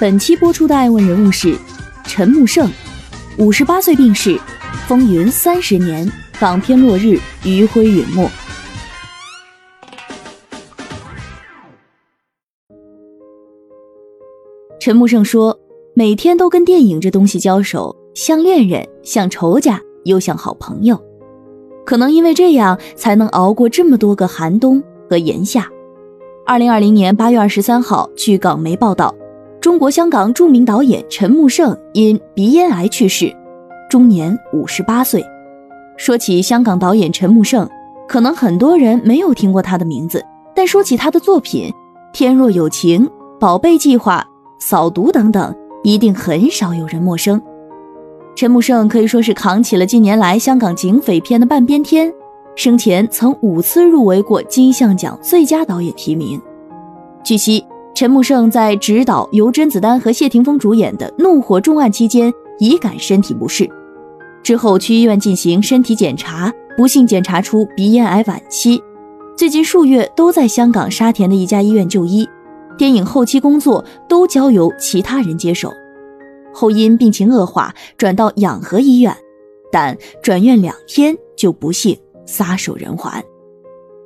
本期播出的爱问人物是陈木胜，五十八岁病逝，风云三十年，港片落日，余晖陨没。陈木胜说：“每天都跟电影这东西交手，像恋人，像仇家，又像好朋友。可能因为这样，才能熬过这么多个寒冬和炎夏。”二零二零年八月二十三号，据港媒报道，中国香港著名导演陈木胜因鼻咽癌去世，终年五十八岁。说起香港导演陈木胜，可能很多人没有听过他的名字，但说起他的作品《天若有情》《宝贝计划》。扫毒等等，一定很少有人陌生。陈木胜可以说是扛起了近年来香港警匪片的半边天，生前曾五次入围过金像奖最佳导演提名。据悉，陈木胜在执导由甄子丹和谢霆锋主演的《怒火重案》期间，已感身体不适，之后去医院进行身体检查，不幸检查出鼻咽癌晚期，最近数月都在香港沙田的一家医院就医。电影后期工作都交由其他人接手，后因病情恶化转到养和医院，但转院两天就不幸撒手人寰。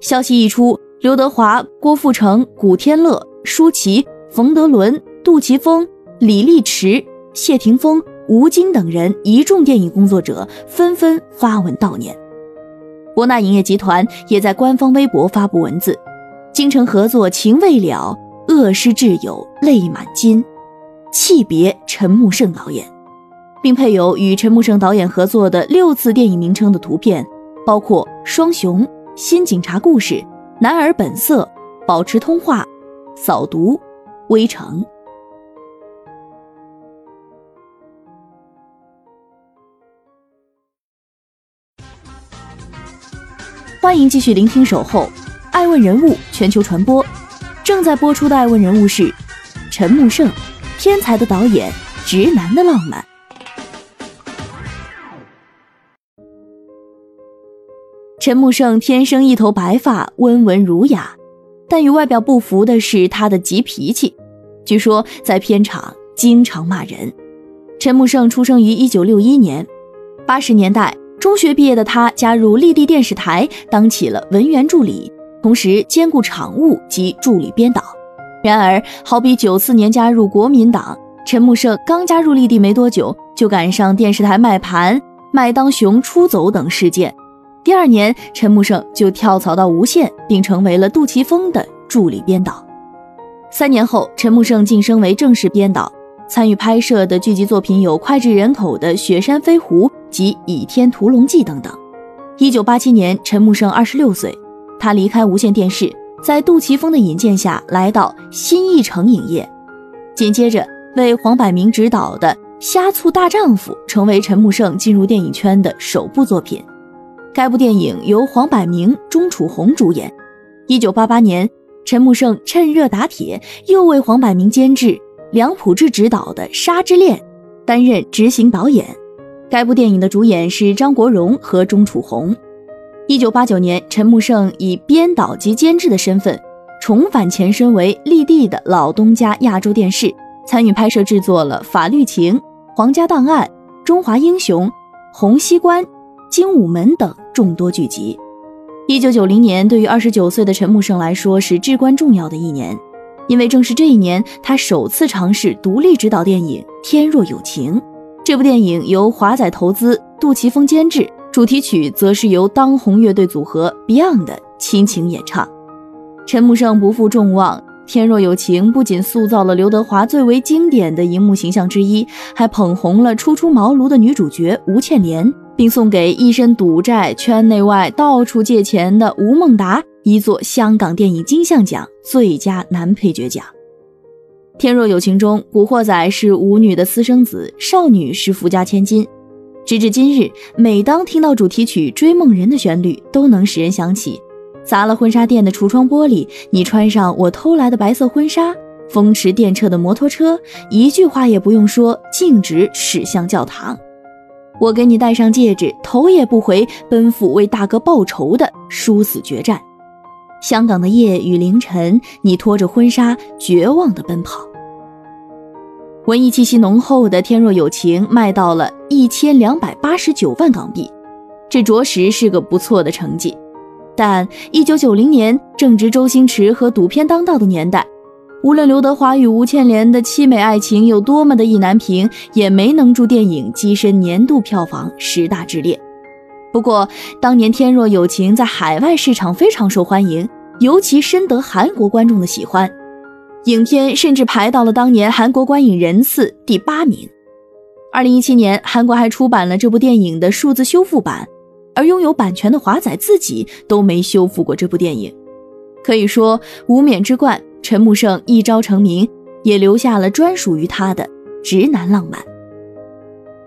消息一出，刘德华、郭富城、古天乐、舒淇、冯德伦、杜琪峰、李立池、谢霆锋、吴京等人一众电影工作者纷纷发文悼念。博纳影业集团也在官方微博发布文字：“京城合作情未了。”恶失挚友泪满襟，泣别陈木胜导演，并配有与陈木胜导演合作的六次电影名称的图片，包括《双雄》《新警察故事》《男儿本色》《保持通话》《扫毒》《微城》。欢迎继续聆听《守候》，爱问人物全球传播。正在播出的爱问人物是陈木胜，天才的导演，直男的浪漫。陈木胜天生一头白发，温文儒雅，但与外表不符的是他的急脾气。据说在片场经常骂人。陈木胜出生于一九六一年，八十年代中学毕业的他加入立地电视台，当起了文员助理。同时兼顾场务及助理编导。然而，好比九四年加入国民党，陈木胜刚加入立地没多久，就赶上电视台卖盘、麦当雄出走等事件。第二年，陈木胜就跳槽到无线，并成为了杜琪峰的助理编导。三年后，陈木胜晋升为正式编导，参与拍摄的剧集作品有脍炙人口的《雪山飞狐》及《倚天屠龙记》等等。一九八七年，陈木胜二十六岁。他离开无线电视，在杜琪峰的引荐下来到新艺城影业，紧接着为黄百鸣执导的《虾醋大丈夫》成为陈木胜进入电影圈的首部作品。该部电影由黄百鸣、钟楚红主演。一九八八年，陈木胜趁热打铁，又为黄百鸣监制、梁普志执导的《杀之恋》担任执行导演。该部电影的主演是张国荣和钟楚红。一九八九年，陈木胜以编导及监制的身份重返前身为立地的老东家亚洲电视，参与拍摄制作了《法律情》《皇家档案》《中华英雄》《洪熙官》《精武门》等众多剧集。一九九零年对于二十九岁的陈木胜来说是至关重要的一年，因为正是这一年，他首次尝试独立执导电影《天若有情》。这部电影由华仔投资，杜琪峰监制。主题曲则是由当红乐队组合 Beyond 亲情演唱。陈木胜不负众望，《天若有情》不仅塑造了刘德华最为经典的荧幕形象之一，还捧红了初出茅庐的女主角吴倩莲，并送给一身赌债、圈内外到处借钱的吴孟达一座香港电影金像奖最佳男配角奖。天若有情》中，古惑仔是舞女的私生子，少女是富家千金。直至今日，每当听到主题曲《追梦人》的旋律，都能使人想起砸了婚纱店的橱窗玻璃，你穿上我偷来的白色婚纱，风驰电掣的摩托车，一句话也不用说，径直驶向教堂。我给你戴上戒指，头也不回，奔赴为大哥报仇的殊死决战。香港的夜与凌晨，你拖着婚纱，绝望的奔跑。文艺气息浓厚的《天若有情》卖到了一千两百八十九万港币，这着实是个不错的成绩。但一九九零年正值周星驰和赌片当道的年代，无论刘德华与吴倩莲的凄美爱情有多么的意难平，也没能助电影跻身年度票房十大之列。不过，当年《天若有情》在海外市场非常受欢迎，尤其深得韩国观众的喜欢。影片甚至排到了当年韩国观影人次第八名。二零一七年，韩国还出版了这部电影的数字修复版，而拥有版权的华仔自己都没修复过这部电影。可以说，无冕之冠陈木胜一朝成名，也留下了专属于他的直男浪漫。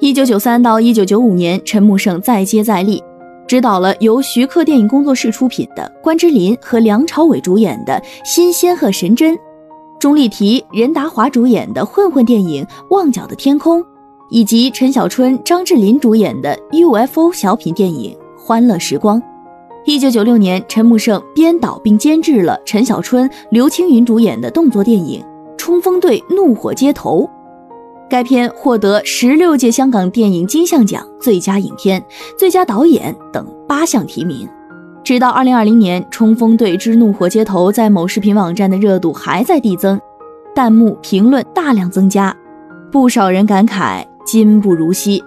一九九三到一九九五年，陈木胜再接再厉，执导了由徐克电影工作室出品的关之琳和梁朝伟主演的《新仙鹤神针》。钟丽缇、任达华主演的混混电影《旺角的天空》，以及陈小春、张智霖主演的 UFO 小品电影《欢乐时光》。一九九六年，陈木胜编导并监制了陈小春、刘青云主演的动作电影《冲锋队怒火街头》。该片获得十六届香港电影金像奖最佳影片、最佳导演等八项提名。直到二零二零年，《冲锋队之怒火街头》在某视频网站的热度还在递增，弹幕评论大量增加，不少人感慨今不如昔。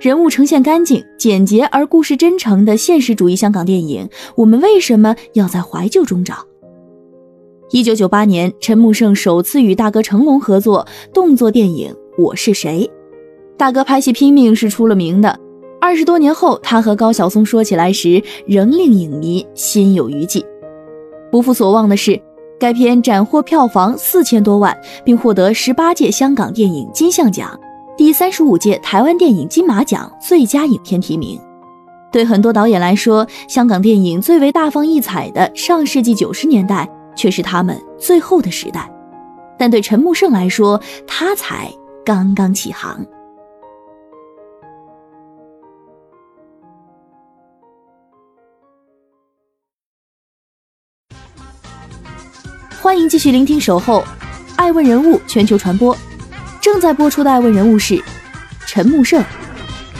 人物呈现干净、简洁而故事真诚的现实主义香港电影，我们为什么要在怀旧中找？一九九八年，陈木胜首次与大哥成龙合作动作电影《我是谁》，大哥拍戏拼命是出了名的。二十多年后，他和高晓松说起来时，仍令影迷心有余悸。不负所望的是，该片斩获票房四千多万，并获得十八届香港电影金像奖、第三十五届台湾电影金马奖最佳影片提名。对很多导演来说，香港电影最为大放异彩的上世纪九十年代，却是他们最后的时代。但对陈木胜来说，他才刚刚起航。欢迎继续聆听《守候》，爱问人物全球传播，正在播出的爱问人物是陈木胜。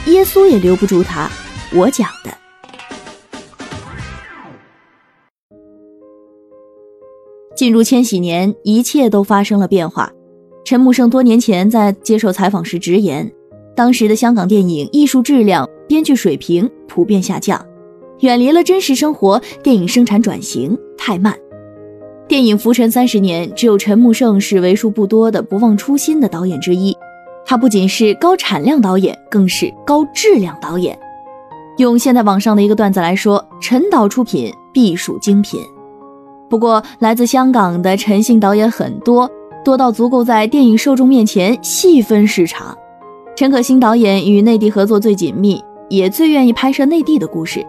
耶稣也留不住他，我讲的。进入千禧年，一切都发生了变化。陈木胜多年前在接受采访时直言，当时的香港电影艺术质量、编剧水平普遍下降，远离了真实生活，电影生产转型太慢。电影浮沉三十年，只有陈木胜是为数不多的不忘初心的导演之一。他不仅是高产量导演，更是高质量导演。用现在网上的一个段子来说，陈导出品必属精品。不过，来自香港的陈姓导演很多，多到足够在电影受众面前细分市场。陈可辛导演与内地合作最紧密，也最愿意拍摄内地的故事。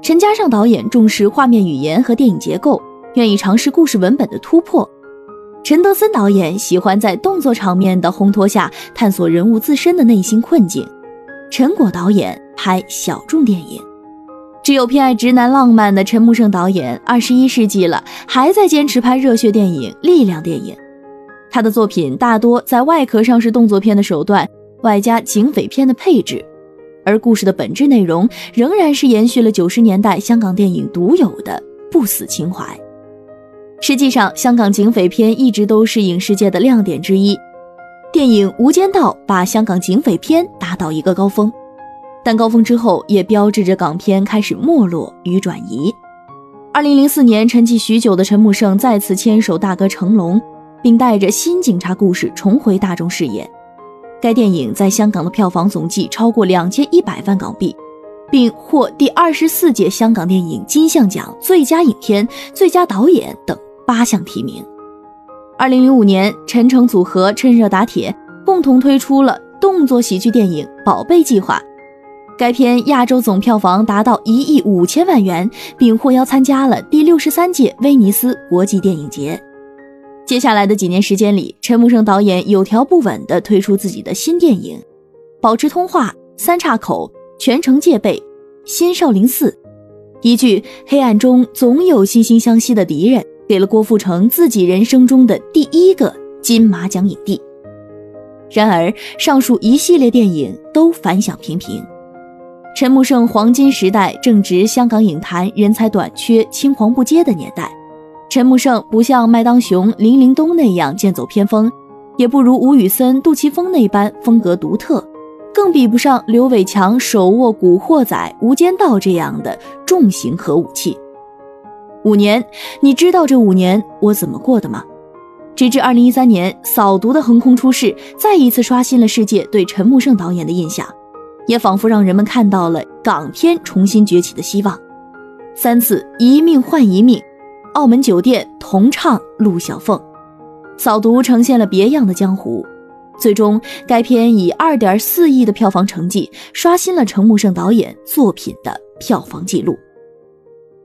陈嘉上导演重视画面语言和电影结构。愿意尝试故事文本的突破。陈德森导演喜欢在动作场面的烘托下探索人物自身的内心困境。陈果导演拍小众电影。只有偏爱直男浪漫的陈木胜导演，二十一世纪了还在坚持拍热血电影、力量电影。他的作品大多在外壳上是动作片的手段，外加警匪片的配置，而故事的本质内容仍然是延续了九十年代香港电影独有的不死情怀。实际上，香港警匪片一直都是影视界的亮点之一。电影《无间道》把香港警匪片打到一个高峰，但高峰之后也标志着港片开始没落与转移。二零零四年，沉寂许久的陈木胜再次牵手大哥成龙，并带着新警察故事重回大众视野。该电影在香港的票房总计超过两千一百万港币。并获第二十四届香港电影金像奖最佳影片、最佳导演等八项提名。二零零五年，陈诚组合趁热打铁，共同推出了动作喜剧电影《宝贝计划》。该片亚洲总票房达到一亿五千万元，并获邀参加了第六十三届威尼斯国际电影节。接下来的几年时间里，陈木胜导演有条不紊地推出自己的新电影，《保持通话》《三岔口》《全城戒备》《新少林寺》。一句“黑暗中总有惺惺相惜的敌人”，给了郭富城自己人生中的第一个金马奖影帝。然而，上述一系列电影都反响平平。陈木胜黄金时代正值香港影坛人才短缺、青黄不接的年代。陈木胜不像麦当雄、林岭东那样剑走偏锋，也不如吴宇森、杜琪峰那般风格独特，更比不上刘伟强手握《古惑仔》《无间道》这样的重型核武器。五年，你知道这五年我怎么过的吗？直至二零一三年，《扫毒》的横空出世，再一次刷新了世界对陈木胜导演的印象。也仿佛让人们看到了港片重新崛起的希望。三次一命换一命，澳门酒店同唱陆小凤，扫毒呈现了别样的江湖。最终，该片以二点四亿的票房成绩，刷新了陈木胜导演作品的票房纪录。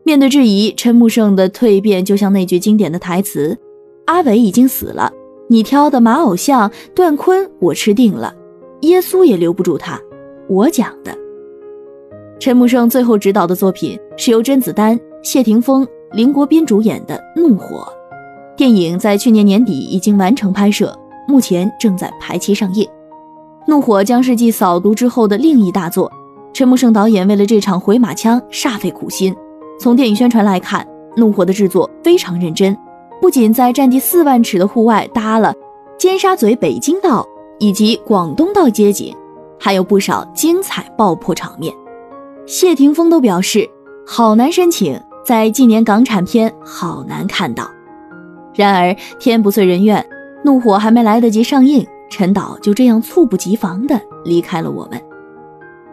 面对质疑，陈木胜的蜕变就像那句经典的台词：“阿伟已经死了，你挑的马偶像段坤我吃定了，耶稣也留不住他。”我讲的，陈木胜最后执导的作品是由甄子丹、谢霆锋、林国斌主演的《怒火》电影，在去年年底已经完成拍摄，目前正在排期上映。《怒火》将是继《扫毒》之后的另一大作。陈木胜导演为了这场回马枪煞费苦心。从电影宣传来看，《怒火》的制作非常认真，不仅在占地四万尺的户外搭了尖沙咀北京道以及广东道街景。还有不少精彩爆破场面，谢霆锋都表示好难申请，在近年港产片好难看到。然而天不遂人愿，怒火还没来得及上映，陈导就这样猝不及防地离开了我们。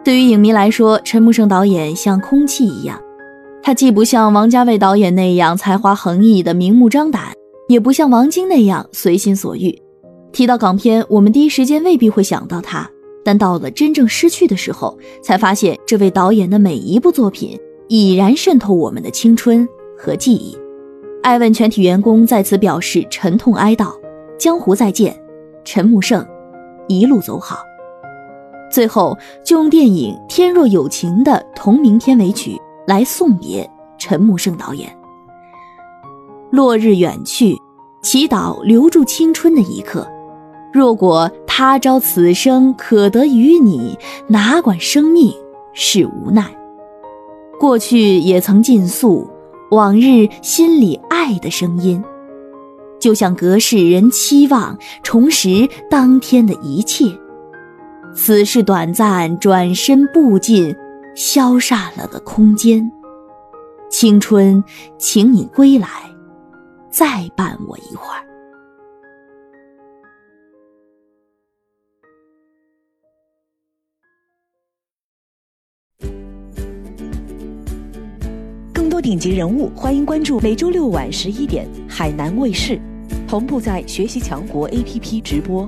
对于影迷来说，陈木胜导演像空气一样，他既不像王家卫导演那样才华横溢的明目张胆，也不像王晶那样随心所欲。提到港片，我们第一时间未必会想到他。但到了真正失去的时候，才发现这位导演的每一部作品已然渗透我们的青春和记忆。爱问全体员工在此表示沉痛哀悼，江湖再见，陈木胜，一路走好。最后就用电影《天若有情》的同名片尾曲来送别陈木胜导演。落日远去，祈祷留住青春的一刻。若果他朝此生可得与你，哪管生命是无奈。过去也曾尽诉往日心里爱的声音，就像隔世人期望重拾当天的一切。此事短暂，转身步进消煞了的空间。青春，请你归来，再伴我一会儿。更多顶级人物，欢迎关注每周六晚十一点海南卫视，同步在学习强国 APP 直播。